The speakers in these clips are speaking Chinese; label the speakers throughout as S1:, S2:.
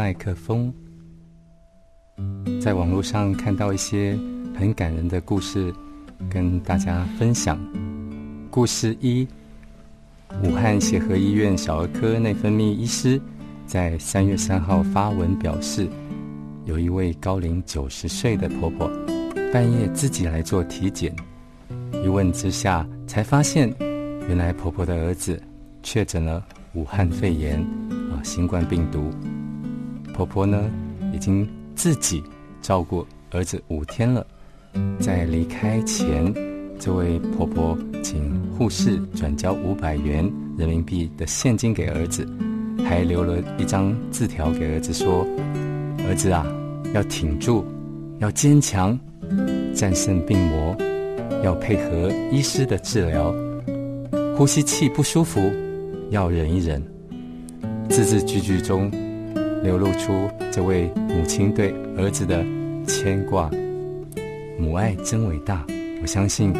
S1: 麦克风，在网络上看到一些很感人的故事，跟大家分享。故事一：武汉协和医院小儿科内分泌医师在三月三号发文表示，有一位高龄九十岁的婆婆，半夜自己来做体检，一问之下才发现，原来婆婆的儿子确诊了武汉肺炎啊。新冠病毒，婆婆呢已经自己照顾儿子五天了。在离开前，这位婆婆请护士转交五百元人民币的现金给儿子，还留了一张字条给儿子说：“儿子啊，要挺住，要坚强，战胜病魔，要配合医师的治疗，呼吸器不舒服，要忍一忍。”字字句句中流露出这位母亲对儿子的牵挂，母爱真伟大。我相信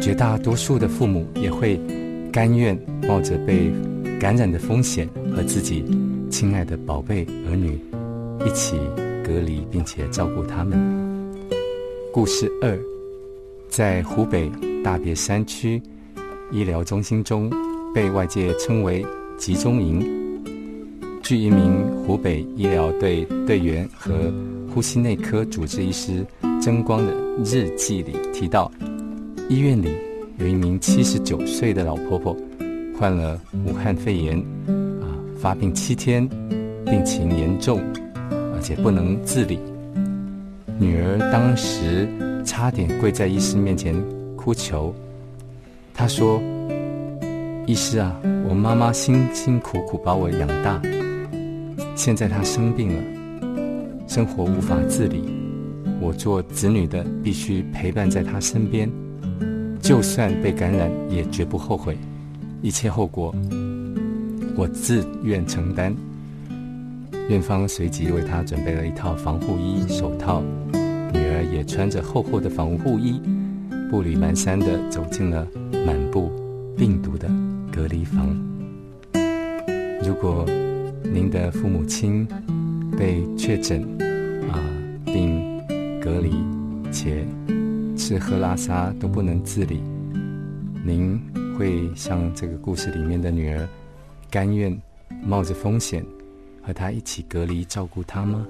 S1: 绝大多数的父母也会甘愿冒着被感染的风险，和自己亲爱的宝贝儿女一起隔离，并且照顾他们。故事二，在湖北大别山区医疗中心中，被外界称为集中营。据一名湖北医疗队队员和呼吸内科主治医师曾光的日记里提到，医院里有一名七十九岁的老婆婆，患了武汉肺炎，啊，发病七天，病情严重，而且不能自理。女儿当时差点跪在医师面前哭求，她说：“医师啊，我妈妈辛辛苦苦把我养大。”现在他生病了，生活无法自理，我做子女的必须陪伴在他身边，就算被感染也绝不后悔，一切后果我自愿承担。院方随即为他准备了一套防护衣、手套，女儿也穿着厚厚的防护衣，步履蹒跚地走进了满布病毒的隔离房。如果。您的父母亲被确诊啊，并隔离，且吃喝拉撒都不能自理，您会像这个故事里面的女儿，甘愿冒着风险和他一起隔离照顾他吗？